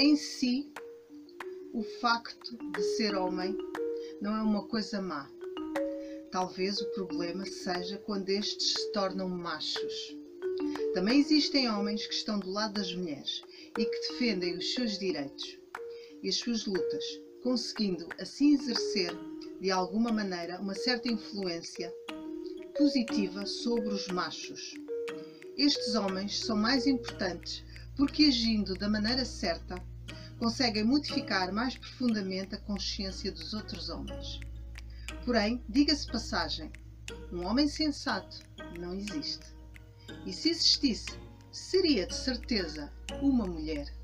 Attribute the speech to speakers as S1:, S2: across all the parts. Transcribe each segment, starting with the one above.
S1: em si, o facto de ser homem não é uma coisa má. Talvez o problema seja quando estes se tornam machos. Também existem homens que estão do lado das mulheres e que defendem os seus direitos e as suas lutas, conseguindo assim exercer de alguma maneira uma certa influência positiva sobre os machos. Estes homens são mais importantes porque, agindo da maneira certa, conseguem modificar mais profundamente a consciência dos outros homens. Porém, diga-se passagem, um homem sensato não existe. E se existisse, seria de certeza uma mulher.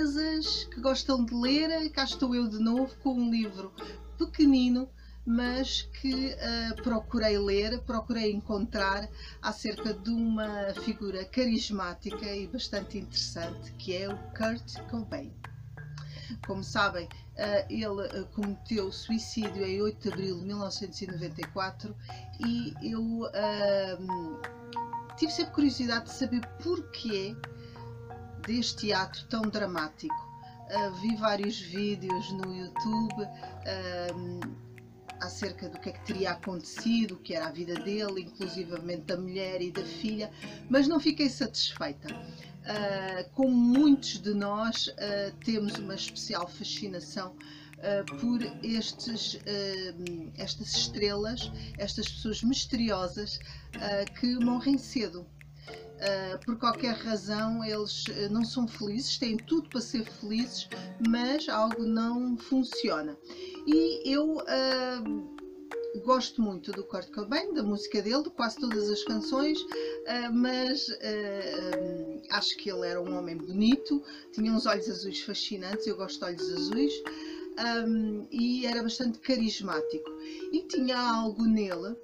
S1: Riquezas que gostam de ler, cá estou eu de novo com um livro pequenino, mas que uh, procurei ler, procurei encontrar acerca de uma figura carismática e bastante interessante que é o Kurt Cobain. Como sabem, uh, ele uh, cometeu suicídio em 8 de abril de 1994 e eu tive sempre curiosidade de saber porquê deste ato tão dramático. Uh, vi vários vídeos no YouTube uh, acerca do que é que teria acontecido, o que era a vida dele, inclusivamente da mulher e da filha, mas não fiquei satisfeita. Uh, como muitos de nós, temos uma especial fascinação por estes, estas estrelas, estas pessoas misteriosas que morrem cedo. Uh, por qualquer razão eles uh, não são felizes, têm tudo para ser felizes, mas algo não funciona. E eu uh, gosto muito do Kurt Cobain, da música dele, de quase todas as canções, mas acho que ele era um homem bonito, tinha uns olhos azuis fascinantes, eu gosto de olhos azuis. Um, e era bastante carismático e tinha algo nele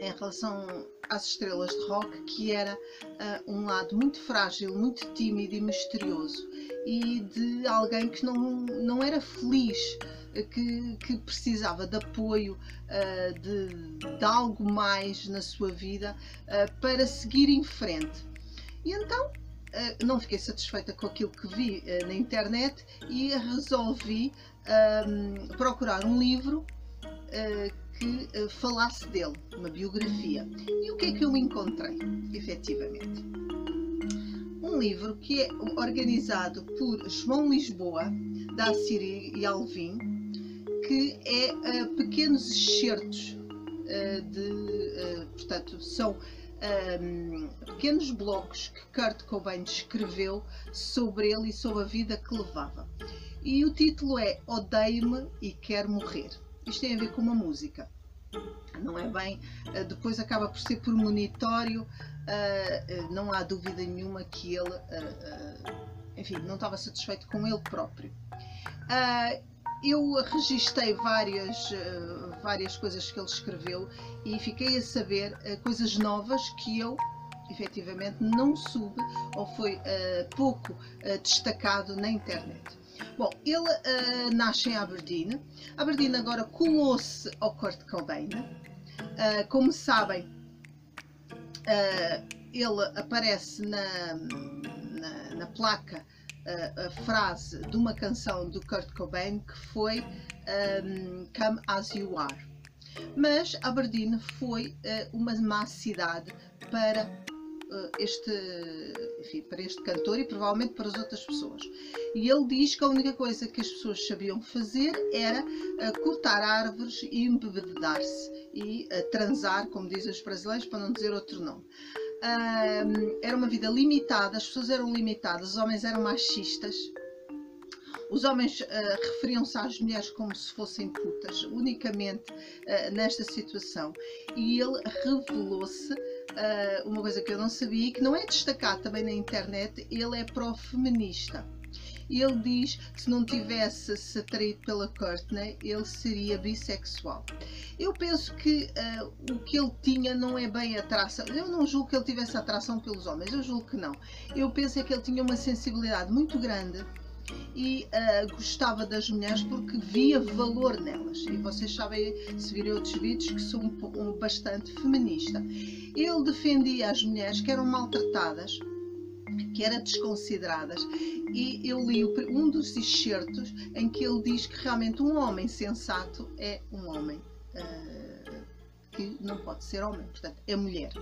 S1: em relação às estrelas de rock, que era uh, um lado muito frágil, muito tímido e misterioso, e de alguém que não, não era feliz, que, que precisava de apoio, uh, de, de, algo mais na sua vida uh, para seguir em frente. E então não fiquei satisfeita com aquilo que vi na internet e resolvi procurar um livro que uh, falasse dele, uma biografia. E o que é que eu encontrei, efetivamente? Um livro que é organizado por João Lisboa, da Assíria e Alvim, que é uh, pequenos excertos uh, de, portanto, são um, pequenos blocos que Kurt Cobain escreveu sobre ele e sobre a vida que levava. E o título é Odeio-me e Quero Morrer. Isto tem a ver com uma música. Não é bem, eh, depois acaba por ser premonitório, eh, eh, não há dúvida nenhuma que ele, enfim, não estava satisfeito com ele próprio. Eu registrei várias, várias coisas que ele escreveu e fiquei a saber coisas novas que eu efetivamente não soube ou foi pouco destacado na internet. Bom, ele uh, nasce em Aberdeen. Aberdeen agora colou-se ao Kurt Cobain. Uh, como sabem, uh, ele aparece na, na, na placa a frase de uma canção do Kurt Cobain que foi um, Come As You Are. Mas Aberdeen foi uma má cidade para eh, este, enfim, para este cantor e provavelmente para as outras pessoas. E ele diz que a única coisa que as pessoas sabiam fazer era uh, cortar árvores e embebedar-se e uh, transar, como dizem os brasileiros, para não dizer outro nome. Uh, era uma vida limitada, as pessoas eram limitadas, os homens eram machistas. Os homens referiam-se às mulheres como se fossem putas, unicamente nesta situação. E ele revelou-se uh, uma coisa que eu não sabia e que não é destacado também na internet, ele é pró-feminista. ele diz que se não tivesse se atraído pela Courtney, ele seria bissexual. Eu penso que uh, o que ele tinha não é bem atração. Eu não julgo que ele tivesse atração pelos homens, eu julgo que não. Eu penso é que ele tinha uma sensibilidade muito grande e uh, gostava das mulheres porque via valor nelas. E vocês sabem, se virem outros vídeos, que sou um, um, bastante feminista. Ele defendia as mulheres que eram maltratadas, que eram desconsideradas, e eu li um dos excertos em que ele diz que realmente um homem sensato é um homem uh, que não pode ser homem, portanto, é mulher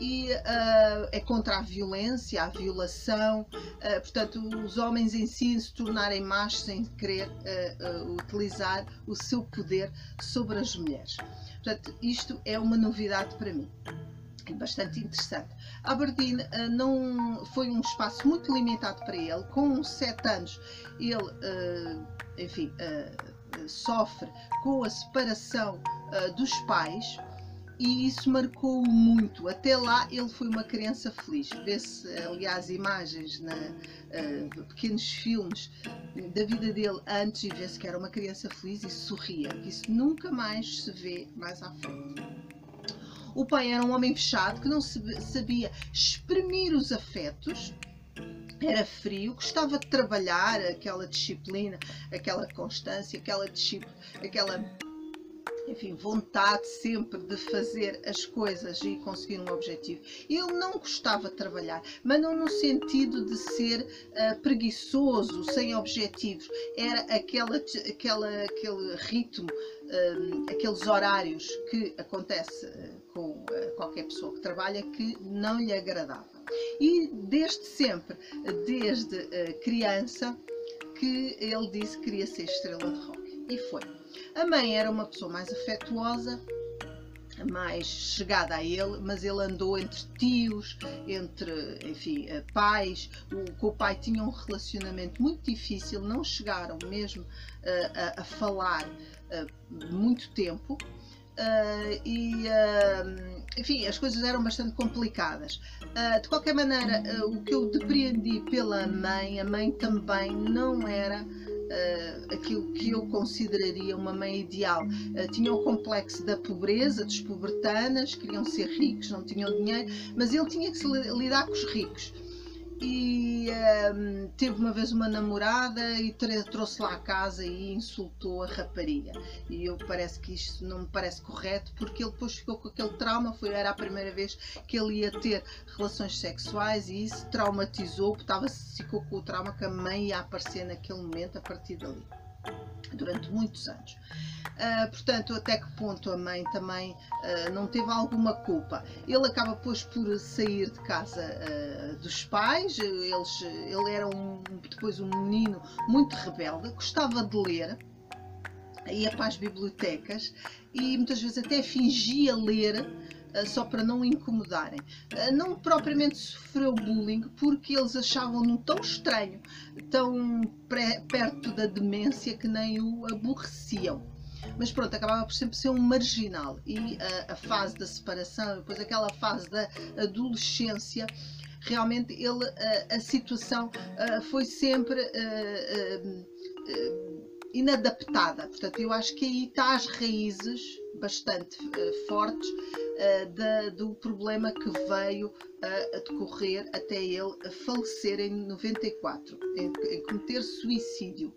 S1: e uh, é contra a violência, a violação, uh, portanto, os homens em si se tornarem machos sem querer uh, utilizar o seu poder sobre as mulheres. Portanto, isto é uma novidade para mim. É bastante interessante. Aberdeen não foi um espaço muito limitado para ele. Com sete anos, ele, enfim, sofre com a separação dos pais e isso marcou muito. Até lá ele foi uma criança feliz. Vê-se, aliás, imagens na uh, pequenos filmes da vida dele antes e vê-se que era uma criança feliz e sorria. Isso nunca mais se vê mais à frente. O pai era um homem fechado que não sabia exprimir os afetos, era frio, gostava de trabalhar, aquela disciplina, aquela constância, aquela aquela enfim, vontade sempre de fazer as coisas e conseguir um objetivo. Ele não gostava de trabalhar, mas não no sentido de ser uh, preguiçoso, sem objetivos. Era aquela, aquela, aquele ritmo, uh, aqueles horários que acontece uh, com qualquer pessoa que trabalha que não lhe agradava. E desde sempre, desde criança, que ele disse que queria ser estrela de rock. E foi. A mãe era uma pessoa mais afetuosa, mais chegada a ele, mas ele andou entre tios, entre, enfim, eh, pais. O, com o pai tinha um relacionamento muito difícil, não chegaram mesmo uh, a, a, falar uh, muito tempo. Uh, e, enfim, as coisas eram bastante complicadas. de qualquer maneira, o que eu depreendi pela mãe, a mãe também não era uh, aquilo que eu consideraria uma mãe ideal. Uh, tinham o complexo da pobreza, dos pobretanas, queriam ser ricos, não tinham dinheiro, mas ele tinha que se lidar com os ricos e um, ehm, teve uma vez uma namorada e trouxe lá a casa e insultou a rapariga. E eu parece que isto não me parece correto porque ele depois ficou com aquele trauma, foi, era a primeira vez que ele ia ter relações sexuais e isso traumatizou, estava, ficou com o trauma que a mãe ia aparecer naquele momento a partir dali durante muitos anos. Uh, portanto, até que ponto a mãe também uh, não teve alguma culpa. Ele acaba, depois, por sair de casa uh, dos pais. Eles, ele era um, depois um menino muito rebelde, gostava de ler, ia para as bibliotecas e muitas vezes até fingia ler só para não incomodarem. Não propriamente sofreu bullying porque eles achavam-no tão estranho, tão perto da demência que nem o aborreciam mas pronto, acabava por sempre ser um marginal. E a, a fase da separação, depois aquela fase da adolescência, realmente ele, a, a situação foi sempre inadaptada. Portanto, eu acho que aí está as raízes bastante fortes do problema que veio a, decorrer até ele falecer em 94, em, em cometer suicídio.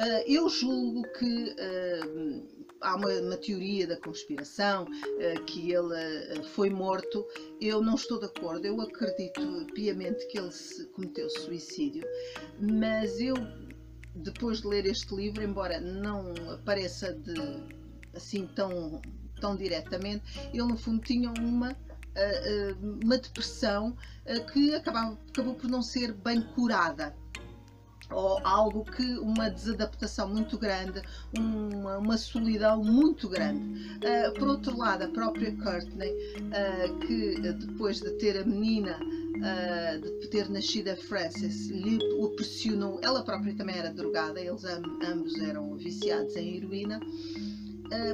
S1: Uh, eu julgo que uh, há uma, uma, teoria da conspiração uh, que ele foi morto. Eu não estou de acordo. Eu acredito piamente que ele cometeu suicídio, mas eu depois de ler este livro, embora não apareça de, assim tão tão diretamente, ele no fundo tinha uma uma depressão que acabava, acabou por não ser bem curada ou algo que uma desadaptação muito grande, uma, uma solidão muito grande. Uh, por outro lado, a própria Courtney, uh, que depois de ter a menina, uh, de ter nascido a Frances, lhe o pressionou, ela própria também era drogada, eles ambos eram viciados em heroína,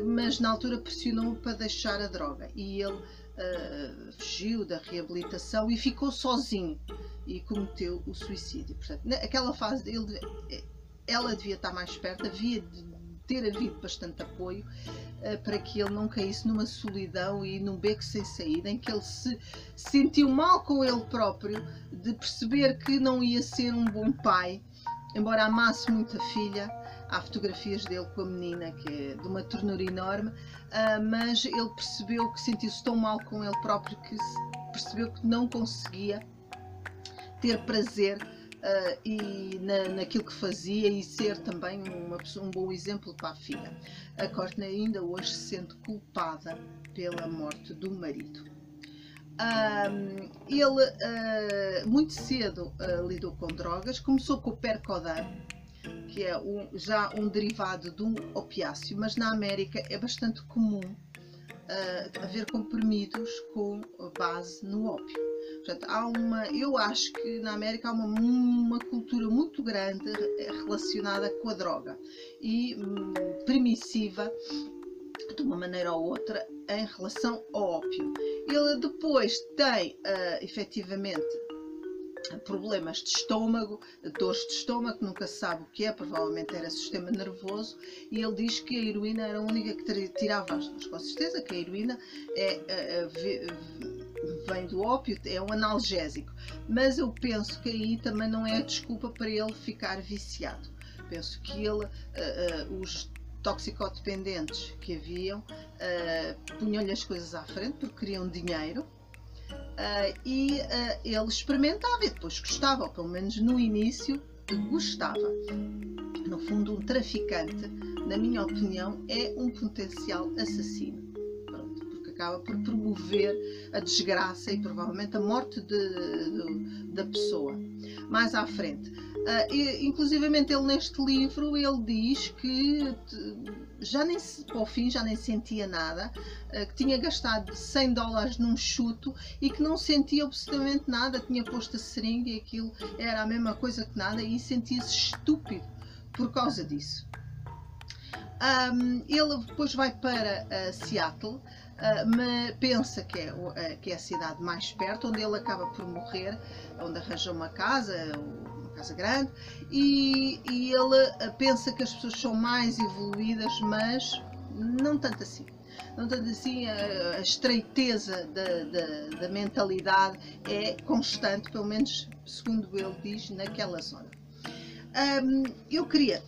S1: mas na altura pressionou para deixar a droga e ele uh, fugiu da reabilitação e ficou sozinho e cometeu o suicídio. Portanto, naquela fase dele, ela devia estar mais perto, havia de ter havido bastante apoio uh, para que ele não caísse numa solidão e num beco sem saída, em que ele se sentiu mal com ele próprio, de perceber que não ia ser um bom pai, embora amasse muito a filha. Há fotografias dele com a menina, que é de uma ternura enorme, uh, mas ele percebeu que sentiu-se tão mal com ele próprio que percebeu que não conseguia ter prazer uh, e na, naquilo que fazia e ser também uma um bom exemplo para a filha. A Courtney ainda hoje se sente culpada pela morte do marido. Um, ele uh, muito cedo uh, lidou com drogas, começou com o Percodan, que é um, já um derivado de um opiáceo, mas na América é bastante comum uh, haver comprimidos com base no ópio. Portanto, há uma, eu acho que na América há uma, uma cultura muito grande relacionada com a droga e hum, permissiva de uma maneira ou outra em relação ao ópio. Ele depois tem uh, efetivamente problemas de estômago, dores de estômago, nunca se sabe o que é, provavelmente era sistema nervoso, e ele diz que a heroína era a única que tirava as dores. Com certeza que a heroína é, é, é, vem do ópio, é um analgésico, mas eu penso que aí também não é desculpa para ele ficar viciado. Penso que ele, uh, uh, os toxicodependentes que haviam, uh, punham-lhe as coisas à frente porque queriam dinheiro Uh, e uh, ele experimentava e depois gostava, ou pelo menos no início gostava. No fundo, um traficante, na minha opinião, é um potencial assassino. Porque acaba por promover a desgraça e provavelmente a morte de, de, da pessoa. Mais à frente. Uh, inclusivamente ele neste livro ele diz que já nem para o fim já nem sentia nada, eh, que tinha gastado 100 dólares num chuto e que não sentia absolutamente nada, tinha posto a seringa e aquilo era a mesma coisa que nada e sentia-se estúpido por causa disso. Um, ele depois vai para uh, Seattle, uh, pensa que é, uh, que é a cidade mais perto, onde ele acaba por morrer, onde arranja uma casa, casa grande, e, e ele eh, pensa que as pessoas são mais evoluídas, mas não tanto assim. Não tanto assim, a, a estreiteza da, da, da, mentalidade é constante, pelo menos segundo ele diz, naquela zona. Um, eu queria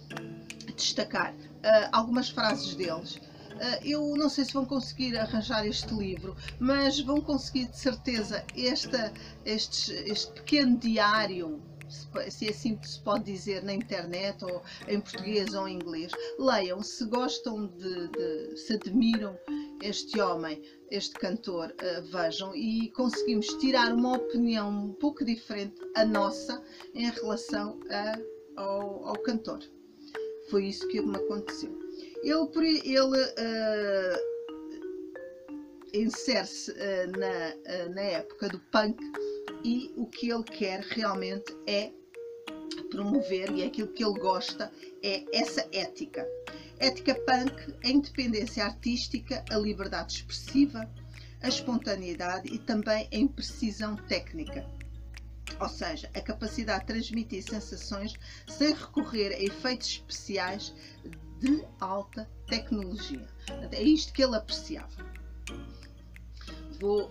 S1: destacar uh, algumas frases deles. Uh, eu não sei se vão conseguir arranjar este livro, mas vão conseguir de certeza esta, este, este pequeno diário se assim se pode dizer na internet ou em português ou em inglês. Leiam, se gostam de, de se admiram este homem, este cantor, uh, vejam e conseguimos tirar uma opinião um pouco diferente, a nossa, em relação a, ao, ao cantor. Foi isso que me aconteceu. Ele, ele uh, insere-se uh, na, na época do punk e o que ele quer realmente é promover e é aquilo que ele gosta é essa ética. Ética punk, a independência artística, a liberdade expressiva, a espontaneidade e também a imprecisão técnica. Ou seja, a capacidade de transmitir sensações sem recorrer a efeitos especiais de alta tecnologia. É isto que ele apreciava. Vou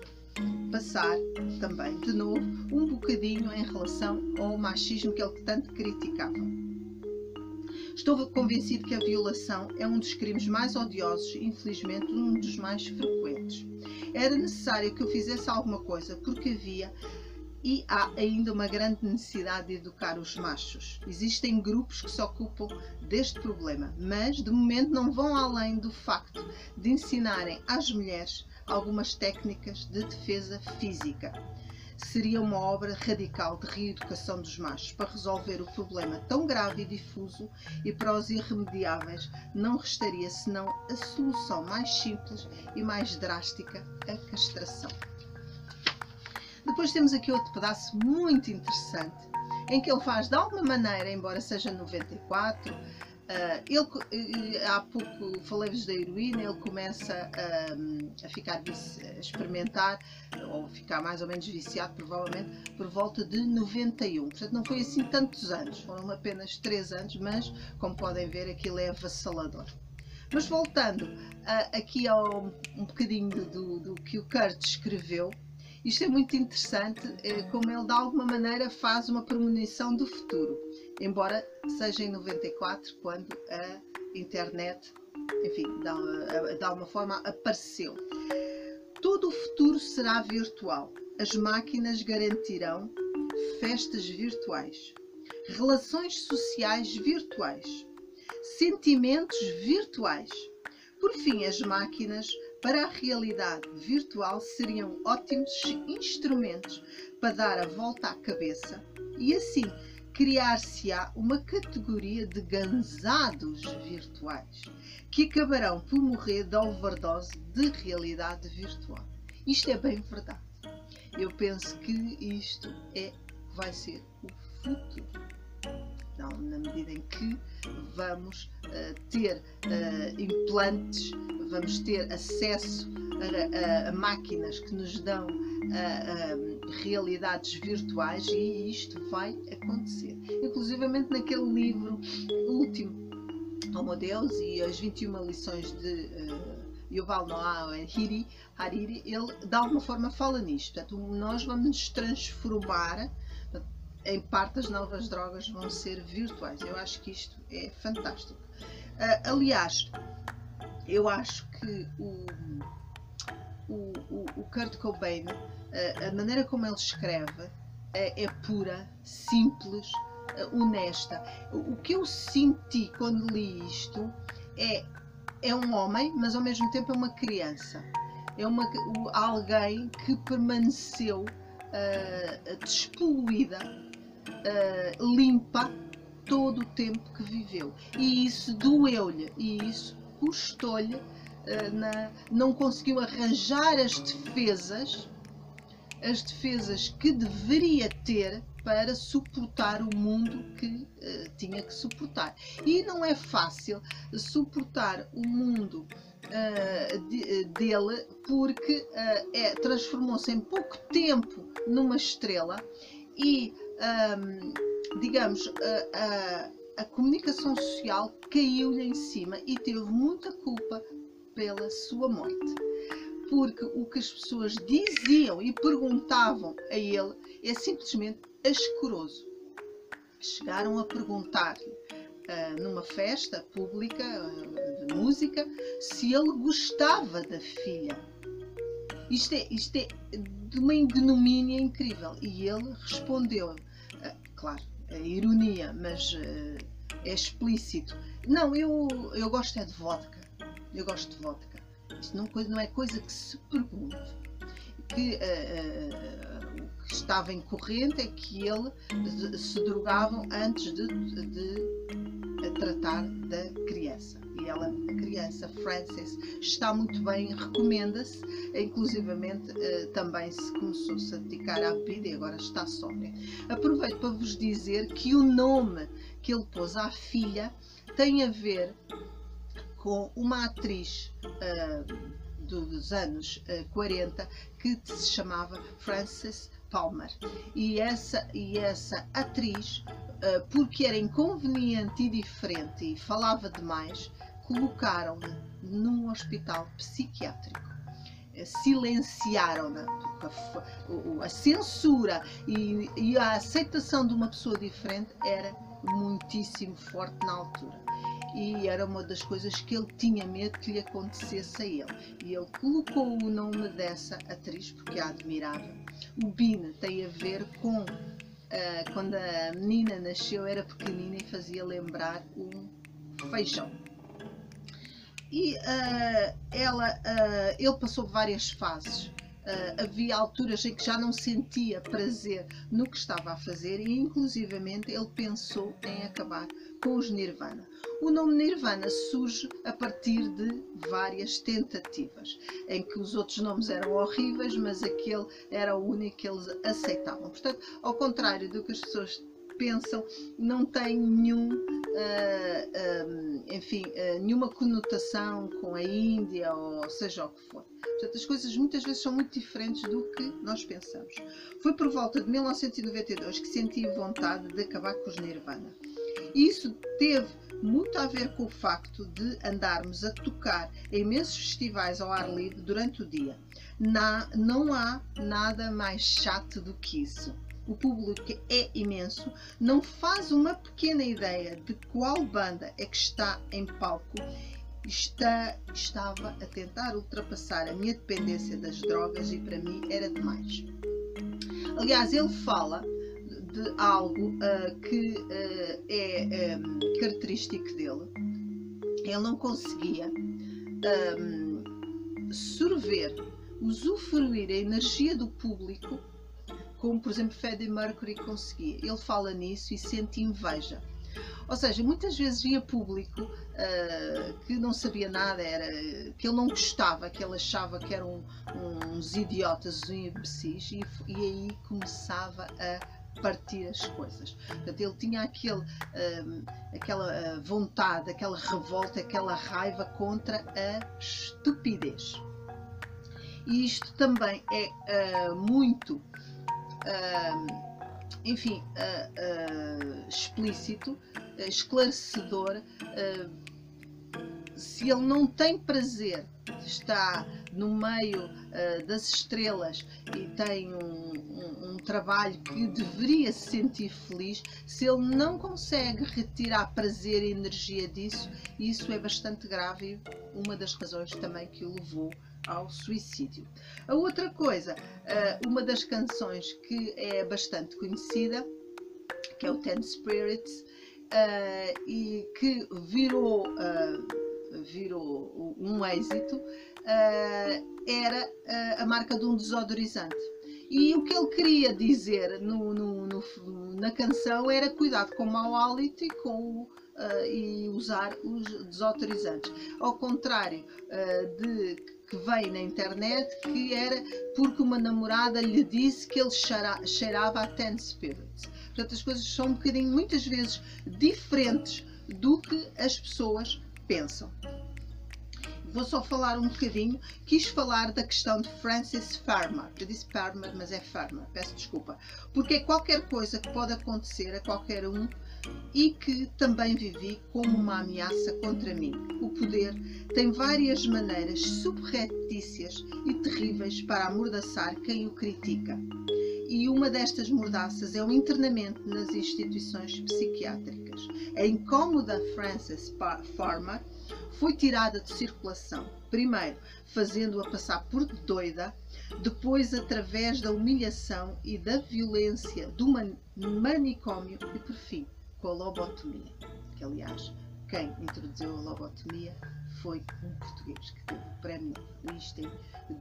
S1: passar também de novo um bocadinho em relação ao machismo que ele tanto criticava. Estou convencido que a violação é um dos crimes mais odiosos e, infelizmente, um dos mais frequentes. Era necessário que eu fizesse alguma coisa porque havia e há ainda uma grande necessidade de educar os machos. Existem grupos que se ocupam deste problema, mas de momento não vão além do facto de ensinarem às mulheres algumas técnicas de defesa física. Seria uma obra radical de reeducação dos machos para resolver o problema tão grave e difuso e para os irremediáveis não restaria senão a solução mais simples e mais drástica, a castração. Depois temos aqui outro pedaço muito interessante em que ele faz de alguma maneira, embora seja 94, Uh, ele, há pouco falei-vos da heroína, ele começa a, a ficar a experimentar, ou ficar mais ou menos viciado, provavelmente, por volta de 91. Portanto, não foi assim tantos anos, foram apenas 3 anos, mas, como podem ver, aquilo é avassalador. Mas voltando uh, aqui ao um bocadinho do, do que o Kurt escreveu, isto é muito interessante, é, como ele de alguma maneira faz uma premonição do futuro embora seja em 94, quando a internet, enfim, de alguma forma apareceu. Todo o futuro será virtual. As máquinas garantirão festas virtuais, relações sociais virtuais, sentimentos virtuais. Por fim, as máquinas para a realidade virtual seriam ótimos instrumentos para dar a volta à cabeça e assim criar-se-á uma categoria de gansados virtuais que acabarão por morrer da overdose de realidade virtual. Isto é bem verdade. Eu penso que isto é, vai ser o futuro. Na medida em que vamos uh, ter uh, implantes, vamos ter acesso a, a, a máquinas que nos dão realidades virtuais e isto vai acontecer. Inclusivamente naquele livro último, Homo Deus e as 21 lições de uh, Yuval Noah Hariri, Hariri, ele de alguma forma fala nisto. Portanto, nós vamos nos transformar em parte as novas drogas vão ser virtuais. Eu acho que isto é fantástico. Uh, aliás, eu acho que o, o, o, o Kurt Cobain a maneira como ele escreve é, é pura, simples, honesta. O que eu senti quando li isto é, é um homem, mas ao mesmo tempo é uma criança. É uma, alguém que permaneceu uh, despoluída, uh, limpa, todo o tempo que viveu. E isso doeu-lhe, e isso custou-lhe, uh, não conseguiu arranjar as defesas as defesas que deveria ter para suportar o mundo que uh, tinha que suportar. E não é fácil suportar o mundo uh, de, dele porque é, transformou-se em pouco tempo numa estrela e, um, digamos, a, a comunicação social caiu-lhe em cima e teve muita culpa pela sua morte porque o que as pessoas diziam e perguntavam a ele é simplesmente asqueroso. Chegaram a perguntar-lhe uh, numa festa pública uh, de música se ele gostava da filha. Isto é, isto é de uma ignomínia incrível. E ele respondeu, uh, claro, a ironia, mas é explícito. Não, eu, eu gosto é de vodka. Eu gosto de vodka. Isto não, não é coisa que se pergunte. Que, uh, uh, o que estava em corrente é que ele se drogavam antes de, de, tratar da ela, a criança, Frances, está muito bem, recomenda-se, inclusivamente uh, também se começou-se a dedicar à bebida e agora está sóbria. Aproveito para vos dizer que o nome que ele pôs à filha tem a ver com uma atriz uh, dos anos uh, ah, 40 que se chamava Frances Palmer. E essa, e essa atriz, uh, porque era inconveniente e diferente e falava demais, colocaram-na num hospital psiquiátrico silenciaram-na. A, a, censura e, e, a aceitação de uma pessoa diferente era muitíssimo forte na altura e era uma das coisas que ele tinha medo que lhe acontecesse a ele. E ele colocou o nome dessa atriz porque a admirava. O Bina tem a ver com uh, quando a menina nasceu, era pequenina e fazia lembrar um feijão. E uh, ela, uh, ele passou várias fases. Uh, havia alturas em que já não sentia prazer no que estava a fazer e inclusivamente ele pensou em acabar com os Nirvana. O nome Nirvana surge a partir de várias tentativas, em que os outros nomes eram horríveis, mas aquele era o único que eles aceitavam. Portanto, ao contrário do que as pessoas pensam não tem nenhum, uh, enfim, uh, nenhuma conotação com a Índia ou seja o que for. Portanto, as coisas muitas vezes são muito diferentes do que nós pensamos. Foi por volta de 1992 que senti vontade de acabar com os Nirvana. Isso teve muito a ver com o facto de andarmos a tocar em imensos festivais ao ar livre durante o dia. Na, não há nada mais chato do que isso. O público é imenso, não faz uma pequena ideia de qual banda é que está em palco está, estava a tentar ultrapassar a minha dependência das drogas e para mim era demais. Aliás, ele fala de algo uh, que uh, é um, característico dele. Ele não conseguia um, sorver, usufruir a energia do público como, por exemplo, Freddie Mercury conseguia. Ele fala nisso e sente inveja. Ou seja, muitas vezes via público uh, que não sabia nada, era, que ele não gostava, que ele achava que eram uns idiotas, uns imbecis, e, e aí começava a partir as coisas. Portanto, ele tinha aquele, um, aquela vontade, aquela revolta, aquela raiva contra a estupidez. E isto também é uh, muito, enfim, explícito, esclarecedor. se ele não tem prazer está no meio uh, das estrelas e tem um, um, um, trabalho que deveria se sentir feliz, se ele não consegue retirar prazer e energia disso, isso é bastante grave uma das razões também que o levou ao suicídio. A outra coisa, uh, uma das canções que é bastante conhecida, que é o Ten Spirits, uh, e que virou virou um êxito, era a marca de um desodorizante. E o que ele queria dizer no, no, no, na canção era cuidado com o mau hálito e, com, uh, e usar os desodorizantes. Ao contrário de que veio na internet, que era porque uma namorada lhe disse que ele cheira, cheirava a Ten Spirits. Portanto, as coisas são um bocadinho, muitas vezes, diferentes do que as pessoas pensam. Vou só falar um bocadinho, quis falar da questão de Francis Farmer. Eu disse Farmer, mas é Farmer, peço desculpa. Porque é qualquer coisa que pode acontecer a qualquer um e que também vivi como uma ameaça contra mim. O poder tem várias maneiras subreptícias e terríveis para amordaçar quem o critica. E uma destas mordaças é o internamento nas instituições psiquiátricas. A incómoda Frances Farmer foi tirada de circulação, primeiro fazendo-a passar por doida, depois através da humilhação e da violência do manicômio e por fim com a lobotomia, que aliás quem introduziu a lobotomia foi um português que teve o prémio Einstein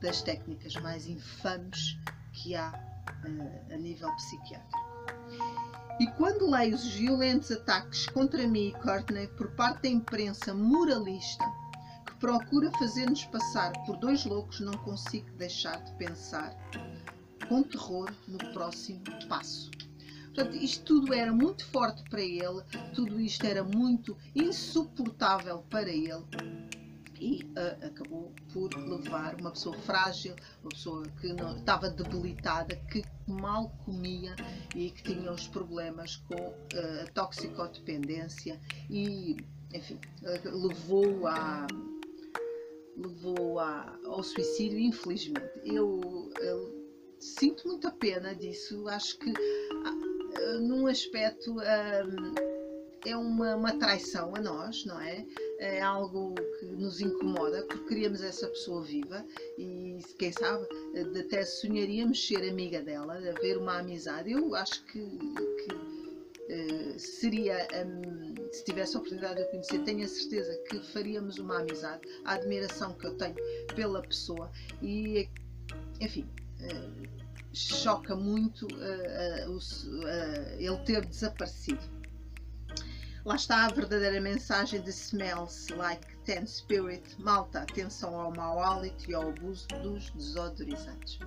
S1: das técnicas mais infames que há uh, a nível psiquiátrico. E quando leio os violentos ataques contra mim e Courtney por parte da imprensa moralista, que procura fazer-nos passar por dois loucos, não consigo deixar de pensar com terror no próximo passo. Portanto, isto tudo era muito forte para ele, tudo isto era muito insuportável para ele e uh, acabou por levar uma pessoa frágil, uma pessoa que não, estava debilitada, que mal comia e que tinha os problemas com uh, a toxicodependência e, enfim, uh, levou a levou a, ao suicídio, infelizmente. Eu, eu sinto muita pena disso, acho que num aspecto é uma, uma traição a nós, não é? É algo que nos incomoda porque queríamos essa pessoa viva e quem sabe até sonharíamos ser amiga dela, haver uma amizade. Eu acho que, que uh, seria, se tivesse a oportunidade de eu conhecer, tenho a certeza que faríamos uma amizade, a admiração que eu tenho pela pessoa e, enfim. Uh, choca muito uh, uh, uh, ele ter desaparecido. Lá está a verdadeira mensagem de Smells Like Ten Spirit, malta, atenção ao mau hálito e ao abuso dos desodorizantes.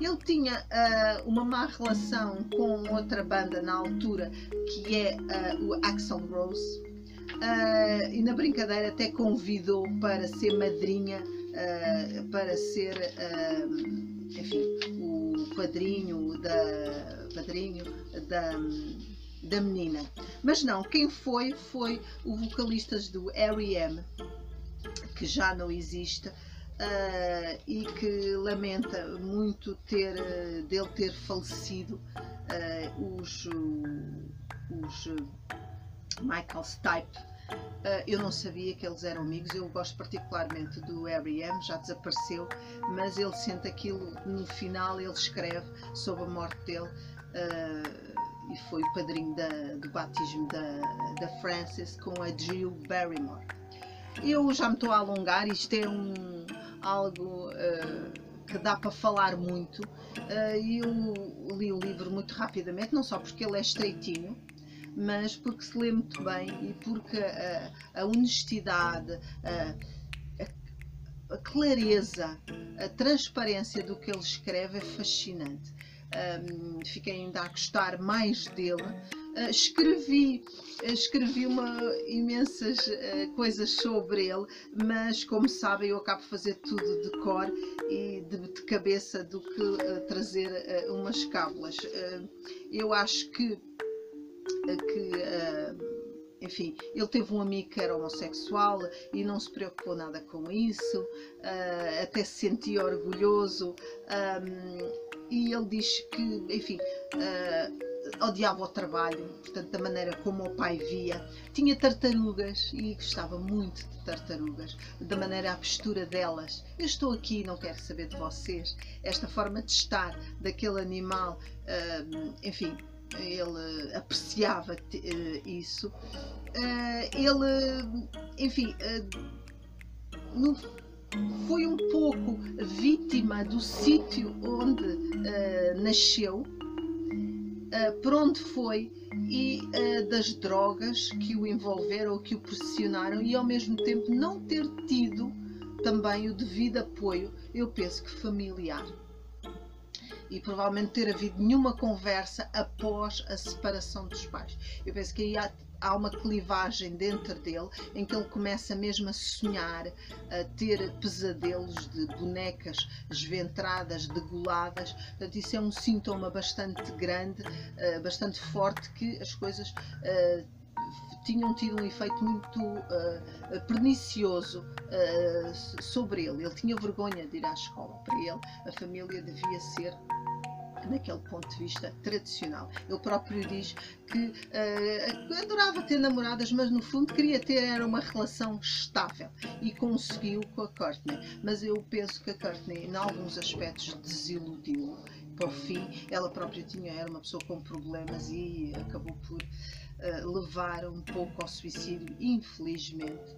S1: Ele tinha uh, uma má relação com outra banda na altura, que é uh, o Axel Rose, uh, e na brincadeira até convidou para ser madrinha, para ser, enfim, o padrinho da, padrinho da, da menina. Mas não, quem foi foi o vocalista do R.E.M., que já não existe, uh, e que lamenta muito ter, uh, dele ter falecido uh, os, os Michael Stipe. Eu não sabia que eles eram amigos, eu gosto particularmente do R.E.M., já desapareceu, mas ele sente aquilo, no final ele escreve sobre a morte dele e foi o padrinho da, do batismo da, da Frances com a Jill Barrymore. Eu já me estou a alongar, isto é um, algo uh, que dá para falar muito. Uh, eu li o livro muito rapidamente, não só porque ele é estreitinho, mas porque se lê muito bem e porque a, a honestidade, a, a, clareza, a transparência do que ele escreve é fascinante. Um, fiquei ainda a gostar mais dele Uh, escrevi, escrevi uma, imensas uh, coisas sobre ele, mas como sabem, eu acabo de fazer tudo de cor e de, de cabeça do que uh, trazer umas cábulas. eu acho que, que enfim, ele teve um amigo que era homossexual e não se preocupou nada com isso, uh, até se sentia orgulhoso um, e ele diz que, enfim, uh, odiava o trabalho, portanto, da maneira como o pai via. Tinha tartarugas e gostava muito de tartarugas, da maneira a postura delas. Eu estou aqui não quero saber de vocês. Esta forma de estar daquele animal, uh, enfim, ele apreciava uh, isso. Uh, ele, enfim, no, foi um pouco vítima do sítio onde nasceu uh, por onde foi e uh, das drogas que o envolveram que o pressionaram e ao mesmo tempo não ter tido também o devido apoio, eu penso que familiar. E provavelmente ter havido nenhuma conversa após a separação dos pais. Eu penso que aí há, há uma clivagem dentro dele em que ele começa mesmo a sonhar, a ter pesadelos de bonecas esventradas, degoladas. Portanto, isso é um sintoma bastante grande, eh, bastante forte que as coisas eh, tinham tido um efeito muito uh, pernicioso sobre ele. Ele tinha vergonha de ir à escola. Para ele, a família devia ser naquele ponto de vista tradicional. Ele próprio diz que uh, adorava ter namoradas, mas no fundo queria ter era uma relação estável e conseguiu com a Courtney. Mas eu penso que a Courtney, em alguns aspectos, desiludiu. Por fim, ela própria tinha era uma pessoa com problemas e acabou por uh, levar um pouco ao suicídio, infelizmente,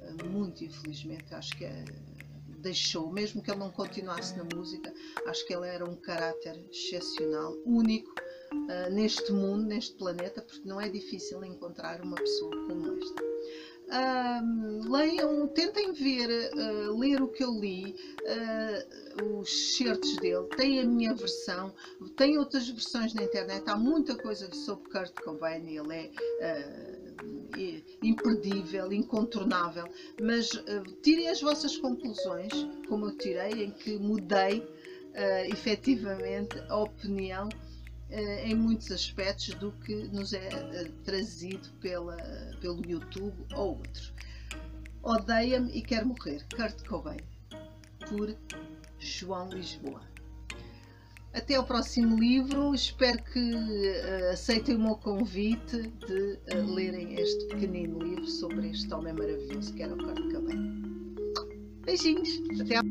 S1: uh, muito infelizmente. Acho que é deixou, mesmo que ele não continuasse na música, acho que ele era um caráter excepcional, único uh, neste mundo, neste planeta, porque não é difícil encontrar uma pessoa como esta. Uh, leiam, tentem ver, uh, ler o que eu li, uh, os certos dele, tem a minha versão, tem outras versões na internet, há muita coisa sobre Kurt Cobain, ele é imperdível, incontornável, mas uh, tirem as vossas conclusões, como eu tirei, em que mudei uh, efetivamente a opinião uh, em muitos aspectos do que nos é trazido pela, pelo YouTube ou outros. Odeia-me e quer morrer. Kurt Cobain, por João Lisboa. Até ao próximo livro. Espero que uh, aceitem o meu convite de uh, lerem este pequenino livro sobre este homem maravilhoso que era o Kurt Cobain. Beijinhos. Até à